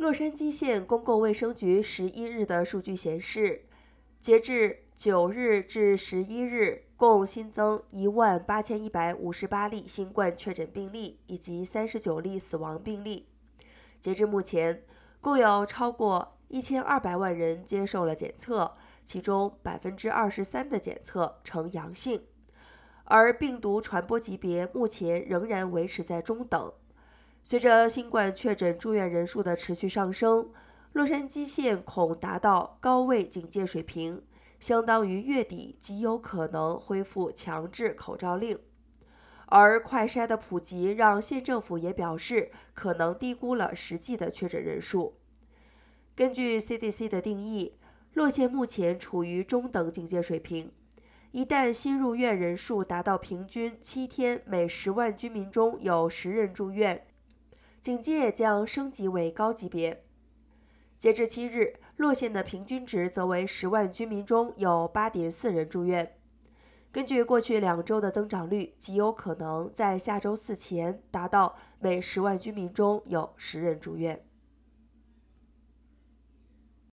洛杉矶县公共卫生局十一日的数据显示，截至九日至十一日，共新增一万八千一百五十八例新冠确诊病例以及三十九例死亡病例。截至目前，共有超过一千二百万人接受了检测，其中百分之二十三的检测呈阳性，而病毒传播级别目前仍然维持在中等。随着新冠确诊住院人数的持续上升，洛杉矶县恐达到高位警戒水平，相当于月底极有可能恢复强制口罩令。而快筛的普及让县政府也表示，可能低估了实际的确诊人数。根据 CDC 的定义，洛县目前处于中等警戒水平。一旦新入院人数达到平均七天每十万居民中有十人住院，警戒将升级为高级别。截至七日，洛县的平均值则为十万居民中有八点四人住院。根据过去两周的增长率，极有可能在下周四前达到每十万居民中有十人住院。